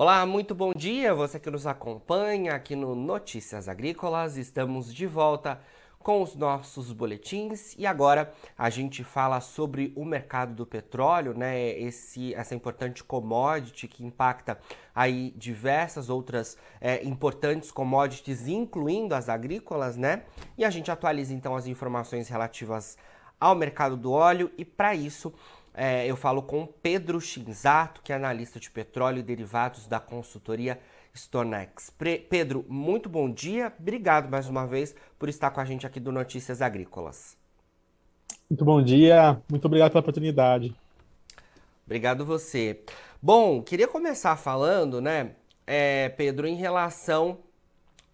Olá, muito bom dia, você que nos acompanha aqui no Notícias Agrícolas. Estamos de volta com os nossos boletins e agora a gente fala sobre o mercado do petróleo, né? Esse, essa importante commodity que impacta aí diversas outras é, importantes commodities, incluindo as agrícolas, né? E a gente atualiza então as informações relativas ao mercado do óleo e para isso é, eu falo com Pedro Shinzato, que é analista de petróleo e derivados da consultoria Stonex. Pre Pedro, muito bom dia. Obrigado mais uma vez por estar com a gente aqui do Notícias Agrícolas. Muito bom dia, muito obrigado pela oportunidade. Obrigado você. Bom, queria começar falando, né, é, Pedro, em relação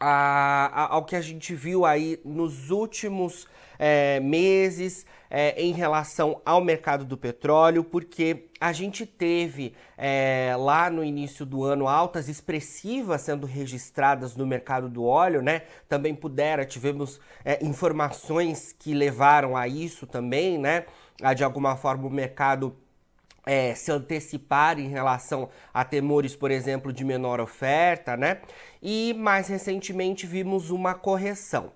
a, a, ao que a gente viu aí nos últimos é, meses é, em relação ao mercado do petróleo, porque a gente teve é, lá no início do ano altas expressivas sendo registradas no mercado do óleo, né? Também pudera, tivemos é, informações que levaram a isso também, né? A, de alguma forma o mercado é, se antecipar em relação a temores, por exemplo, de menor oferta, né? E mais recentemente vimos uma correção.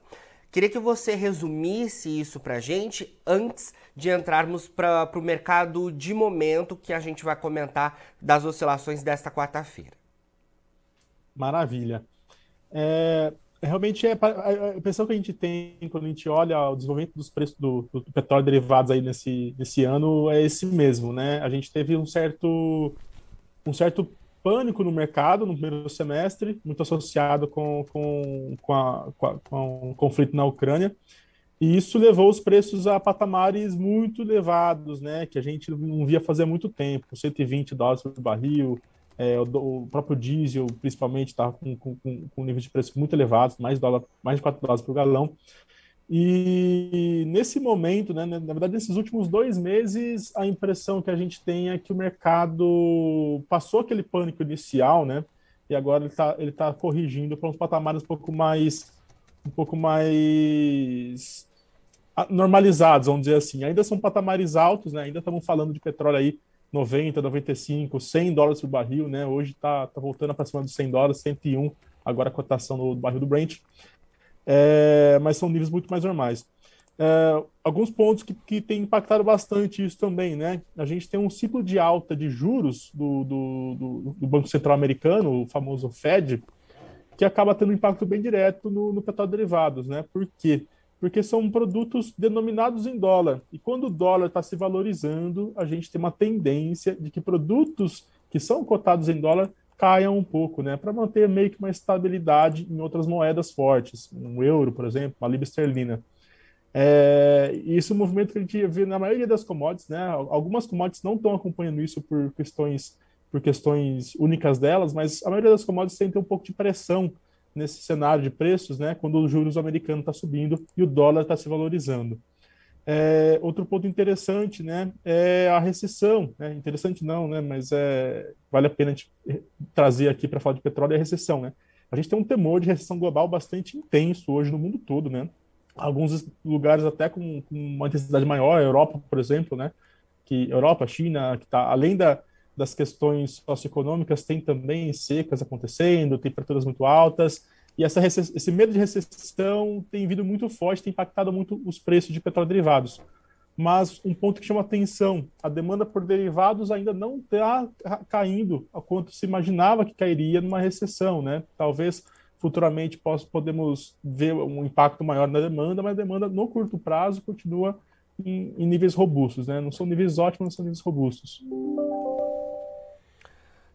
Queria que você resumisse isso para gente antes de entrarmos para o mercado de momento que a gente vai comentar das oscilações desta quarta-feira. Maravilha. É, realmente é a impressão que a gente tem quando a gente olha o desenvolvimento dos preços do, do, petróleo derivados aí nesse, nesse ano é esse mesmo, né? A gente teve um certo um certo pânico no mercado no primeiro semestre, muito associado com, com, com, a, com, a, com o conflito na Ucrânia. E isso levou os preços a patamares muito elevados, né, que a gente não via fazer muito tempo, 120 dólares por barril, é, o, o, próprio diesel, principalmente, estava com, com, com nível de preço muito elevado, mais, dólar, mais de 4 dólares por galão. E nesse momento, né, na verdade, nesses últimos dois meses, a impressão que a gente tem é que o mercado passou aquele pânico inicial, né? E agora ele está ele tá corrigindo para uns patamares um pouco mais um pouco mais normalizados, vamos dizer assim. Ainda são patamares altos, né? Ainda estamos falando de petróleo aí 90, 95, 100 dólares por barril, né? Hoje está tá voltando para cima dos 100 dólares, 101 agora a cotação do barril do Brent é, mas são níveis muito mais normais. É, alguns pontos que, que têm impactado bastante isso também, né? A gente tem um ciclo de alta de juros do, do, do, do Banco Central Americano, o famoso Fed, que acaba tendo um impacto bem direto no, no petróleo derivados, né? Por quê? Porque são produtos denominados em dólar. E quando o dólar está se valorizando, a gente tem uma tendência de que produtos que são cotados em dólar caiam um pouco, né, para manter meio que uma estabilidade em outras moedas fortes, um euro, por exemplo, uma libra esterlina. É, isso é um movimento que a gente vê na maioria das commodities, né? Algumas commodities não estão acompanhando isso por questões por questões únicas delas, mas a maioria das commodities tem um pouco de pressão nesse cenário de preços, né? Quando os juros americanos está subindo e o dólar está se valorizando. É, outro ponto interessante, né, é a recessão. Né? Interessante não, né, mas é, vale a pena trazer aqui para falar de petróleo é a recessão, né? A gente tem um temor de recessão global bastante intenso hoje no mundo todo, né? Alguns lugares até com, com uma intensidade maior, a Europa, por exemplo, né? Que Europa, China, que está além da, das questões socioeconômicas, tem também secas acontecendo, temperaturas muito altas e essa, esse medo de recessão tem vindo muito forte, tem impactado muito os preços de petróleo derivados. Mas um ponto que chama atenção, a demanda por derivados ainda não está caindo a quanto se imaginava que cairia numa recessão, né? Talvez futuramente possa, podemos ver um impacto maior na demanda, mas a demanda no curto prazo continua em, em níveis robustos, né? Não são níveis ótimos, mas são níveis robustos.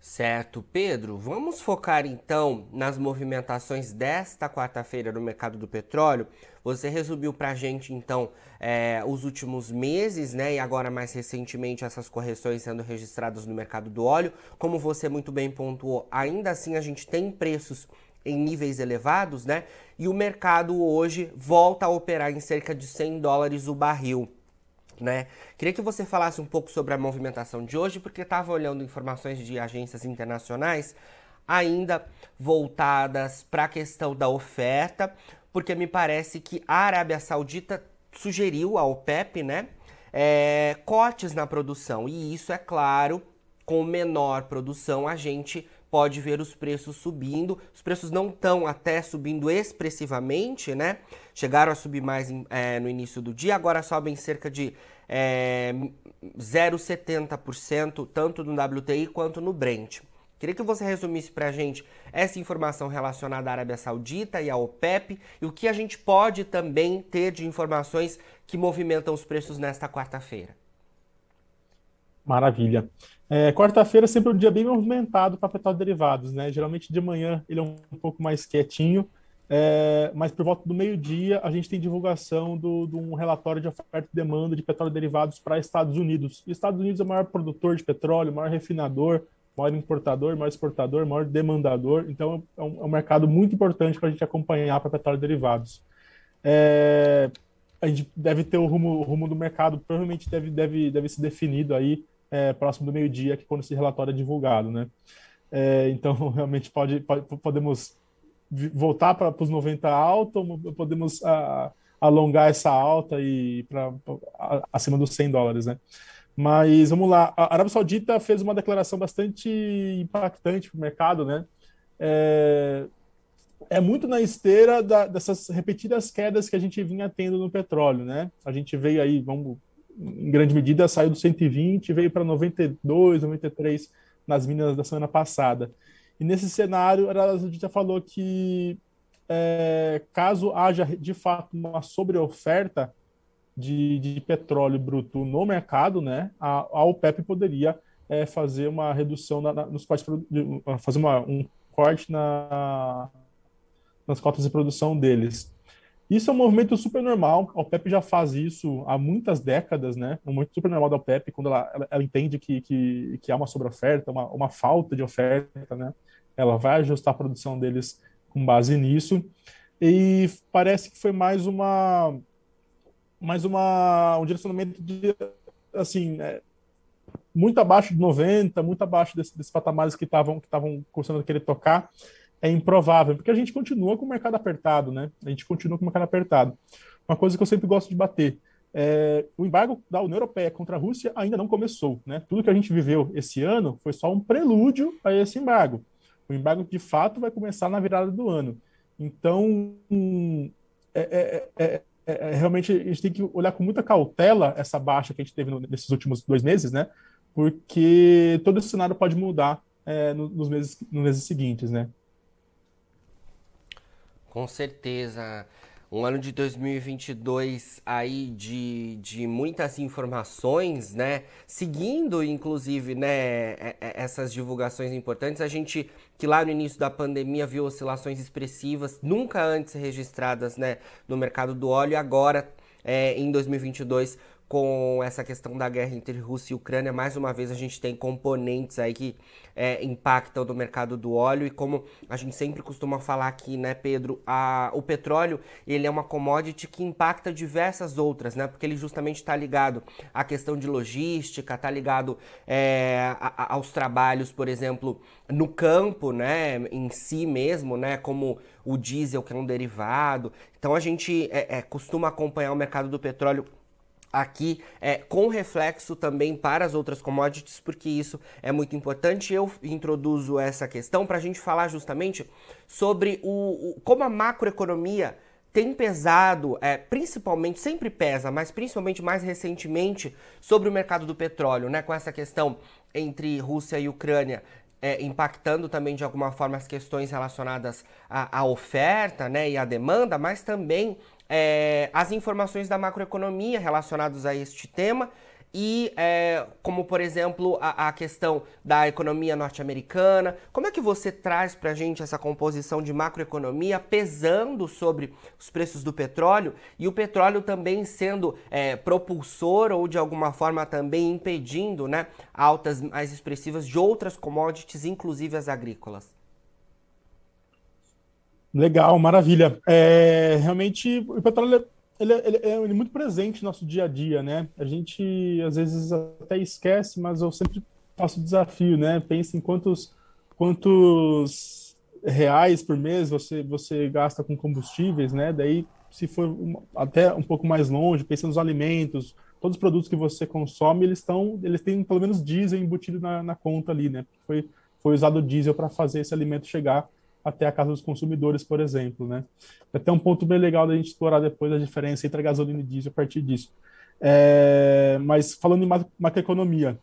Certo, Pedro. Vamos focar então nas movimentações desta quarta-feira no mercado do petróleo. Você resumiu para a gente então é, os últimos meses, né? E agora mais recentemente essas correções sendo registradas no mercado do óleo. Como você muito bem pontuou, ainda assim a gente tem preços em níveis elevados, né? E o mercado hoje volta a operar em cerca de 100 dólares o barril né? Queria que você falasse um pouco sobre a movimentação de hoje, porque estava olhando informações de agências internacionais ainda voltadas para a questão da oferta, porque me parece que a Arábia Saudita sugeriu ao OPEP, né, é, cortes na produção, e isso, é claro, com menor produção, a gente pode ver os preços subindo. Os preços não estão até subindo expressivamente, né? Chegaram a subir mais é, no início do dia, agora sobem cerca de é, 0,70%, tanto no WTI quanto no Brent. Queria que você resumisse para a gente essa informação relacionada à Arábia Saudita e à OPEP e o que a gente pode também ter de informações que movimentam os preços nesta quarta-feira. Maravilha. É, Quarta-feira é sempre um dia bem movimentado para petróleo derivados, né? Geralmente de manhã ele é um, um pouco mais quietinho, é, mas por volta do meio-dia a gente tem divulgação de um relatório de oferta e demanda de petróleo derivados para Estados Unidos. E Estados Unidos é o maior produtor de petróleo, o maior refinador, maior importador, maior exportador, maior demandador. Então é um, é um mercado muito importante para a gente acompanhar para petróleo derivados. É, a gente deve ter o rumo, o rumo do mercado, provavelmente deve, deve, deve ser definido aí é, próximo do meio-dia, que quando esse relatório é divulgado, né? É, então, realmente pode, pode podemos voltar para os 90 alta, ou podemos a, alongar essa alta e para acima dos 100 dólares, né? Mas vamos lá, a Arábia Saudita fez uma declaração bastante impactante para o mercado, né? É, é muito na esteira da, dessas repetidas quedas que a gente vinha tendo no petróleo, né? A gente veio aí, vamos em grande medida, saiu do 120 e veio para 92, 93 nas minas da semana passada. E nesse cenário, a gente já falou que é, caso haja de fato uma sobreoferta de, de petróleo bruto no mercado, né, a, a OPEP poderia é, fazer uma redução na, na, nos cortes, fazer uma, um corte na, nas cotas de produção deles. Isso é um movimento super normal. A OPEP já faz isso há muitas décadas, né? É um movimento super normal da OPEP quando ela, ela, ela entende que, que, que há uma sobreoferta, uma, uma falta de oferta, né? Ela vai ajustar a produção deles com base nisso. E parece que foi mais uma mais uma um direcionamento de assim é, muito abaixo de 90, muito abaixo desses, desses patamares que estavam que estavam começando a querer tocar é improvável, porque a gente continua com o mercado apertado, né? A gente continua com o mercado apertado. Uma coisa que eu sempre gosto de bater. É, o embargo da União Europeia contra a Rússia ainda não começou, né? Tudo que a gente viveu esse ano foi só um prelúdio a esse embargo. O embargo, de fato, vai começar na virada do ano. Então, hum, é, é, é, realmente a gente tem que olhar com muita cautela essa baixa que a gente teve nesses últimos dois meses, né? Porque todo esse cenário pode mudar nos, meses, nos meses seguintes, né? Com certeza. Um ano de 2022 aí de, de muitas informações, né? Seguindo, inclusive, né, essas divulgações importantes, a gente que lá no início da pandemia viu oscilações expressivas, nunca antes registradas, né, no mercado do óleo, agora, é, em 2022, com essa questão da guerra entre Rússia e Ucrânia, mais uma vez a gente tem componentes aí que é, impactam no mercado do óleo. E como a gente sempre costuma falar aqui, né, Pedro, a, o petróleo ele é uma commodity que impacta diversas outras, né, porque ele justamente está ligado à questão de logística, está ligado é, a, aos trabalhos, por exemplo, no campo, né, em si mesmo, né, como o diesel que é um derivado. Então a gente é, é costuma acompanhar o mercado do petróleo aqui é, com reflexo também para as outras commodities, porque isso é muito importante. Eu introduzo essa questão para a gente falar justamente sobre o, o, como a macroeconomia tem pesado, é, principalmente, sempre pesa, mas principalmente mais recentemente, sobre o mercado do petróleo, né? Com essa questão entre Rússia e Ucrânia é, impactando também de alguma forma as questões relacionadas à, à oferta né, e à demanda, mas também é, as informações da macroeconomia relacionadas a este tema e é, como por exemplo a, a, questão da economia norte-americana. Como é que você traz para a gente essa composição de macroeconomia pesando sobre os preços do petróleo e o petróleo também sendo é, propulsor ou de alguma forma também impedindo né, altas mais expressivas de outras commodities, inclusive as agrícolas? Legal, maravilha. É, realmente, o petróleo ele, ele, ele, é muito presente no nosso dia a dia, né? A gente às vezes até esquece, mas eu sempre faço o desafio, né? Pensa em quantos, quantos reais por mês você, você gasta com combustíveis, né? Daí, se for até um pouco mais longe, pensa nos alimentos, todos os produtos que você consome, eles estão, eles têm pelo menos diesel embutido na, na conta ali, né? Foi foi usado diesel para fazer esse alimento chegar até a casa dos consumidores, por exemplo, né? É até um ponto bem legal da gente explorar depois a diferença entre a gasolina e diesel a partir disso. É, mas falando em macroeconomia,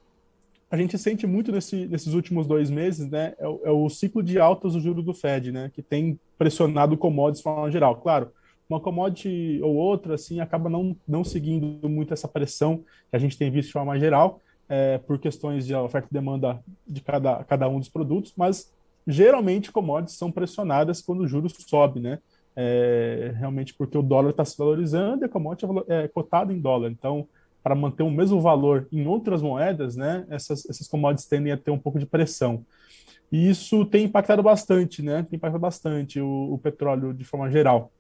a gente sente muito nesse, nesses últimos dois meses, né? É, é, o ciclo de altas do juro do Fed, né? Que tem pressionado commodities de forma geral. Claro, uma commodity ou outra, assim, acaba não, não seguindo muito essa pressão que a gente tem visto de forma geral, é, por questões de oferta e demanda de cada, cada um dos produtos, mas geralmente commodities são pressionadas quando o juros sobe, né? É, realmente porque o dólar está se valorizando e a commodity é, é cotada em dólar. Então, para manter o mesmo valor em outras moedas, né, essas, essas commodities tendem a ter um pouco de pressão. E isso tem impactado bastante, né? Tem impactado bastante o, o petróleo de forma geral.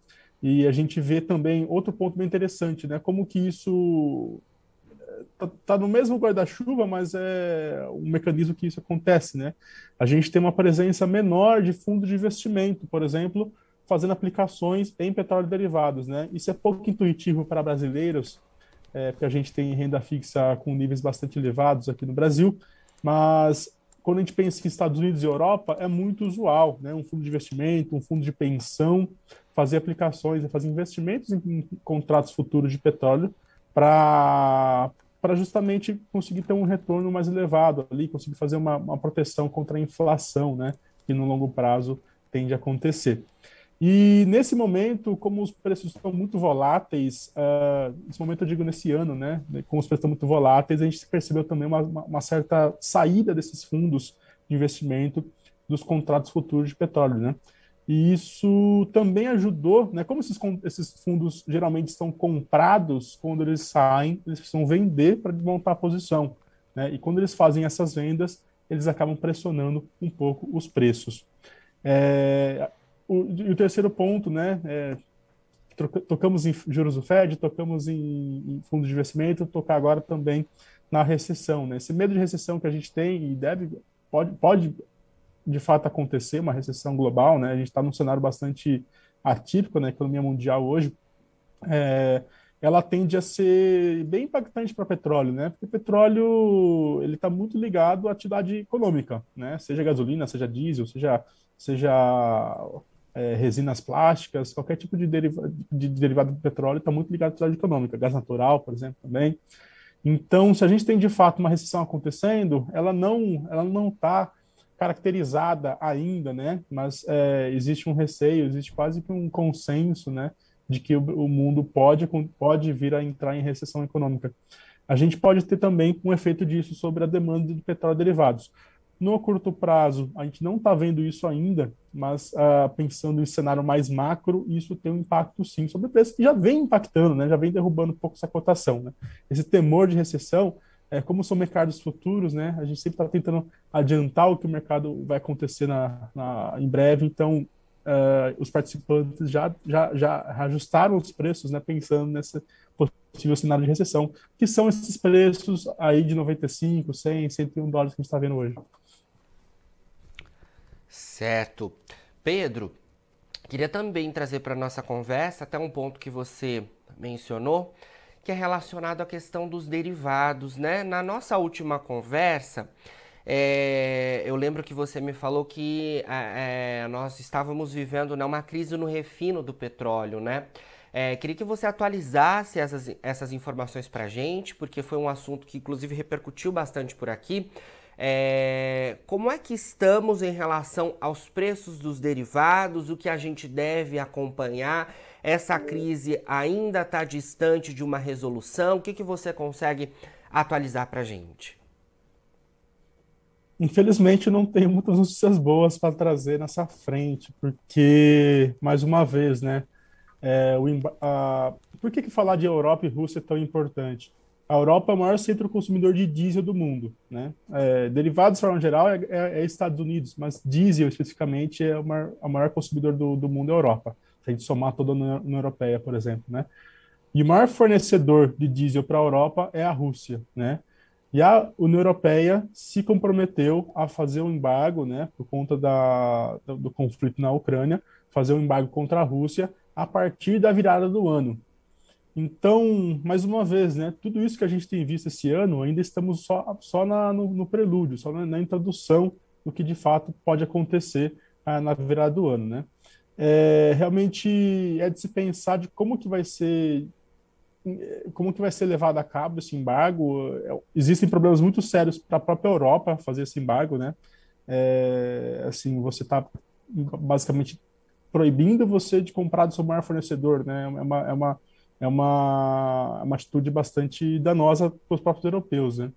E a gente vê também outro ponto bem interessante, né? Como que isso tá, tá no mesmo guarda-chuva, mas é um mecanismo que isso acontece, né? A gente tem uma presença menor de fundos de investimento, por exemplo, fazendo aplicações em petróleo derivados, né? Isso é pouco intuitivo para brasileiros, é, porque a gente tem renda fixa com níveis bastante elevados aqui no Brasil, mas quando a gente pensa em Estados Unidos e Europa, é muito usual, né? Um fundo de investimento, um fundo de pensão, fazer aplicações, fazer investimentos em contratos futuros de petróleo para para justamente conseguir ter um retorno mais elevado ali, conseguir fazer uma, uma, proteção contra a inflação, né, que no longo prazo tende a acontecer. E nesse momento, como os preços estão muito voláteis, uh, nesse momento eu digo nesse ano, né, como os preços estão muito voláteis, a gente percebeu também uma, uma certa saída desses fundos de investimento dos contratos futuros de petróleo, né. E isso também ajudou, né? Como esses, esses fundos geralmente estão comprados, quando eles saem, eles precisam vender para montar a posição. Né? E quando eles fazem essas vendas, eles acabam pressionando um pouco os preços. É, o, e o terceiro ponto, né? É, tocamos em juros do Fed, tocamos em, em fundos de investimento, tocar agora também na recessão. Né? Esse medo de recessão que a gente tem e deve pode, pode de fato acontecer, uma recessão global, né? A gente está num cenário bastante atípico na economia mundial hoje. É, ela tende a ser bem impactante para petróleo, né? Porque petróleo ele está muito ligado à atividade econômica, né? Seja gasolina, seja diesel, seja seja é, resinas plásticas, qualquer tipo de, deriva de derivado do petróleo está muito ligado à atividade econômica, gás natural, por exemplo, também. Então, se a gente tem de fato uma recessão acontecendo, ela não ela não está caracterizada ainda, né? Mas é, existe um receio, existe quase que um consenso, né? De que o, o, mundo pode, pode vir a entrar em recessão econômica. A gente pode ter também um efeito disso sobre a demanda de petróleo derivados. No curto prazo, a gente não está vendo isso ainda, mas uh, pensando em cenário mais macro, isso tem um impacto sim sobre o preço, que já vem impactando, né? já vem derrubando um pouco essa cotação. Né? Esse temor de recessão é, como são mercados futuros, né? A gente sempre está tentando adiantar o que o mercado vai acontecer na, na em breve, então uh, os participantes já, já, já ajustaram os preços, né? Pensando nesse possível cenário de recessão, que são esses preços aí de 95, 100, 101 dólares que a gente está vendo hoje. Certo. Pedro, queria também trazer para nossa conversa até um ponto que você mencionou, que é relacionado à questão dos derivados, né? Na nossa última conversa, é, eu lembro que você me falou que é, nós estávamos vivendo né, uma crise no refino do petróleo, né? É, queria que você atualizasse essas, essas informações para gente, porque foi um assunto que inclusive repercutiu bastante por aqui. É, como é que estamos em relação aos preços dos derivados, o que a gente deve acompanhar? Essa crise ainda está distante de uma resolução? O que, que você consegue atualizar para a gente? Infelizmente, não tenho muitas notícias boas para trazer nessa frente, porque, mais uma vez, né? É, o, a, por que, que falar de Europa e Rússia é tão importante? A Europa é o maior centro consumidor de diesel do mundo, né? É, derivados, de forma geral, é, é, é, Estados Unidos, mas diesel, especificamente, é o maior, o maior consumidor do, do mundo é a Europa se a gente somar toda a União Europeia, por exemplo, né? E o maior fornecedor de diesel para a Europa é a Rússia, né? E a União Europeia se comprometeu a fazer um embargo, né, por conta da, do, do conflito na Ucrânia, fazer um embargo contra a Rússia a partir da virada do ano. Então, mais uma vez, né, tudo isso que a gente tem visto esse ano, ainda estamos só, só na, no, no prelúdio, só na, na introdução do que de fato pode acontecer ah, na virada do ano, né? É, realmente é de se pensar de como que vai ser como que vai ser levado a cabo esse embargo. É, existem problemas muito sérios para a própria Europa fazer esse embargo, né? É, assim, você está basicamente proibindo você de comprar do seu maior fornecedor, né? É uma, é uma, é uma, é uma atitude bastante danosa para os próprios europeus, né?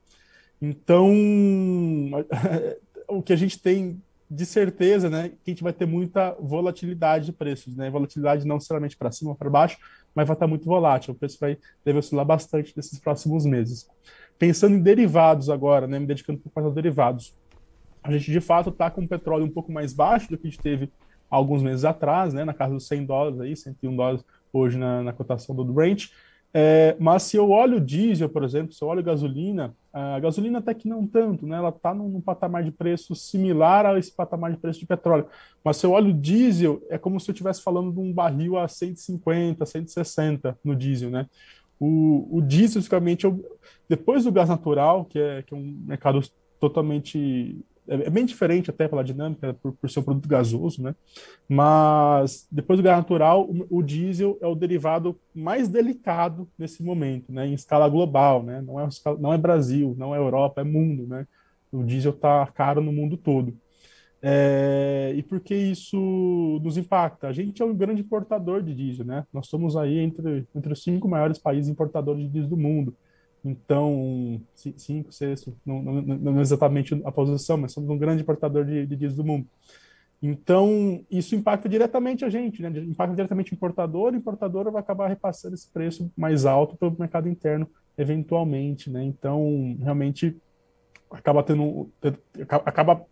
Então, o que a gente tem de certeza, né, que a gente vai ter muita volatilidade de preços, né? Volatilidade não necessariamente para cima ou para baixo, mas vai estar muito volátil. O preço vai deve oscilar bastante nesses próximos meses. Pensando em derivados agora, né, me dedicando um pouco derivados. A gente de fato está com o petróleo um pouco mais baixo do que a gente teve alguns meses atrás, né, na casa dos 100 dólares aí, 101 dólares hoje na, na cotação do Brent. É, mas se eu olho diesel, por exemplo, se eu olho gasolina, a gasolina até que não tanto, né? Ela está num, num, patamar de preço similar a esse patamar de preço de petróleo. Mas se eu olho diesel, é como se eu estivesse falando de um barril a 150, 160 no diesel, né? O, o diesel, especificamente, depois do gás natural, que é, que é um mercado totalmente é, é bem diferente até pela dinâmica, por, por ser um produto gasoso, né? Mas depois do gás natural, o, o, diesel é o derivado mais delicado nesse momento, né? Em escala global, né? Não é, não é Brasil, não é Europa, é mundo, né? O diesel está caro no mundo todo. É, e por que isso nos impacta? A gente é um grande importador de diesel, né? Nós somos aí entre, entre os cinco maiores países importadores de diesel do mundo. Então, cinco, sexto, não, não, não, exatamente a posição, mas somos um grande importador de, de diesel do mundo. Então, isso impacta diretamente a gente, né? Impacta diretamente o importador, o importador vai acabar repassando esse preço mais alto para o mercado interno, eventualmente, né? Então, realmente, acaba tendo, acaba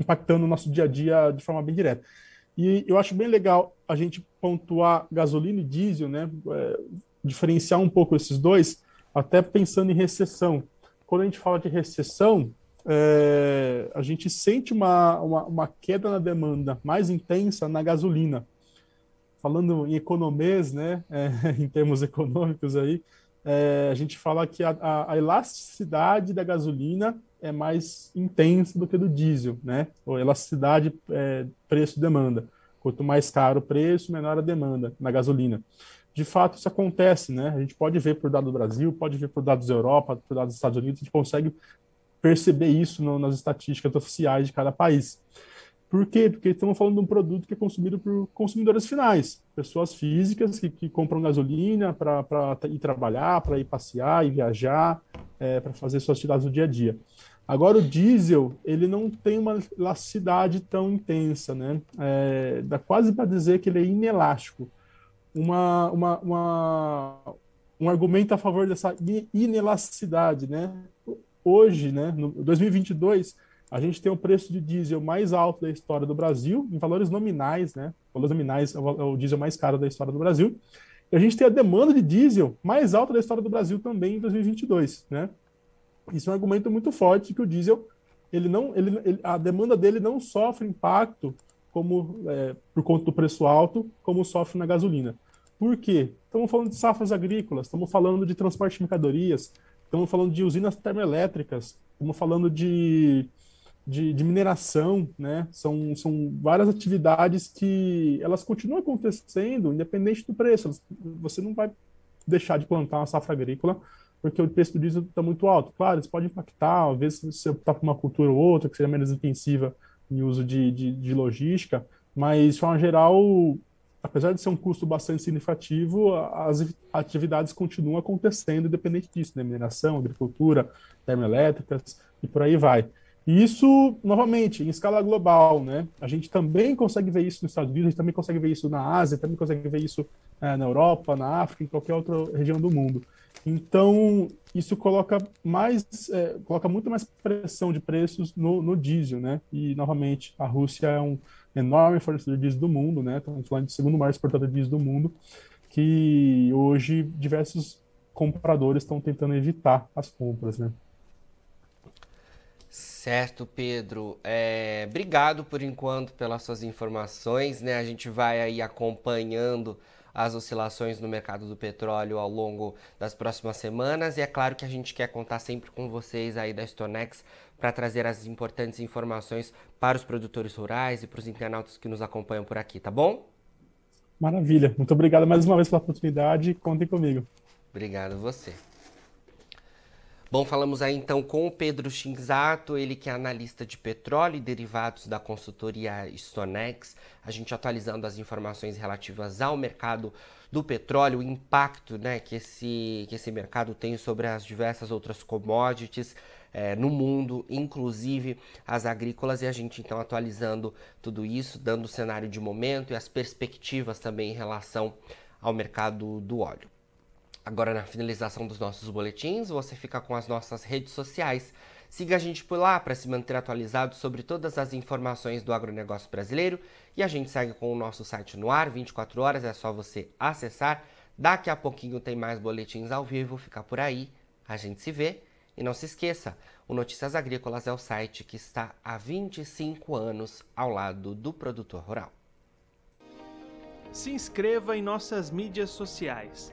impactando o nosso dia a dia de forma bem direta. E eu acho bem legal a gente pontuar gasolina e diesel, né? É, diferenciar um pouco esses dois, até pensando em recessão. Quando a gente fala de recessão, é, a gente sente uma, uma, uma, queda na demanda mais intensa na gasolina. Falando em economês, né, é, em termos econômicos aí, é, a gente fala que a, a, a, elasticidade da gasolina é mais intensa do que do diesel, né? Ou elasticidade é, preço-demanda. Quanto mais caro o preço, menor a demanda na gasolina de fato isso acontece, né? A gente pode ver por dados do Brasil, pode ver por dados da Europa, por dados dos Estados Unidos, a gente consegue perceber isso no, nas estatísticas oficiais de cada país. Por quê? Porque estamos falando de um produto que é consumido por consumidores finais, pessoas físicas que, que compram gasolina para ir trabalhar, para ir passear e viajar, é, para fazer suas atividades do dia a dia. Agora, o diesel, ele não tem uma elasticidade tão intensa, né? É, dá quase para dizer que ele é inelástico uma, uma, uma, um argumento a favor dessa inelasticidade, né? Hoje, né, no 2022, a gente tem o preço de diesel mais alto da história do Brasil, em valores nominais, né? Valores nominais é o diesel mais caro da história do Brasil. E a gente tem a demanda de diesel mais alta da história do Brasil também em 2022, né? Isso é um argumento muito forte que o diesel, ele não, ele, ele a demanda dele não sofre impacto como é, por conta do preço alto, como sofre na gasolina. Por quê? Estamos falando de safras agrícolas, estamos falando de transporte de mercadorias, estamos falando de usinas termoelétricas, estamos falando de, de, de, mineração, né? São, são várias atividades que elas continuam acontecendo, independente do preço. Você não vai deixar de plantar uma safra agrícola porque o preço do diesel está muito alto. Claro, isso pode impactar, às vezes você optar por uma cultura ou outra que seja menos intensiva em uso de, de, de logística, mas, de forma geral, apesar de ser um custo bastante significativo, as atividades continuam acontecendo independente disso, né? mineração, agricultura, termoelétricas e por aí vai. E isso, novamente, em escala global, né? A gente também consegue ver isso nos Estados Unidos, a gente também consegue ver isso na Ásia, também consegue ver isso é, na Europa, na África, em qualquer outra região do mundo. Então, isso coloca mais, é, coloca muito mais pressão de preços no, no, diesel, né? E, novamente, a Rússia é um enorme fornecedor de diesel do mundo, né? Estamos falando de segundo maior exportador de diesel do mundo, que hoje diversos compradores estão tentando evitar as compras, né? Certo, Pedro. É, obrigado por enquanto pelas suas informações, né? A gente vai aí acompanhando as oscilações no mercado do petróleo ao longo das próximas semanas. E é claro que a gente quer contar sempre com vocês aí da Stonex para trazer as importantes informações para os produtores rurais e para os internautas que nos acompanham por aqui, tá bom? Maravilha. Muito obrigado mais uma vez pela oportunidade. Contem comigo. Obrigado você. Bom, falamos aí então com o Pedro Shinzato, ele que é analista de petróleo e derivados da consultoria Stonex. A gente atualizando as informações relativas ao mercado do petróleo, o impacto né, que, esse, que esse mercado tem sobre as diversas outras commodities é, no mundo, inclusive as agrícolas, e a gente então atualizando tudo isso, dando o cenário de momento e as perspectivas também em relação ao mercado do óleo. Agora, na finalização dos nossos boletins, você fica com as nossas redes sociais. Siga a gente por lá para se manter atualizado sobre todas as informações do agronegócio brasileiro. E a gente segue com o nosso site no ar, 24 horas, é só você acessar. Daqui a pouquinho tem mais boletins ao vivo, fica por aí. A gente se vê. E não se esqueça, o Notícias Agrícolas é o site que está há 25 anos ao lado do produtor rural. Se inscreva em nossas mídias sociais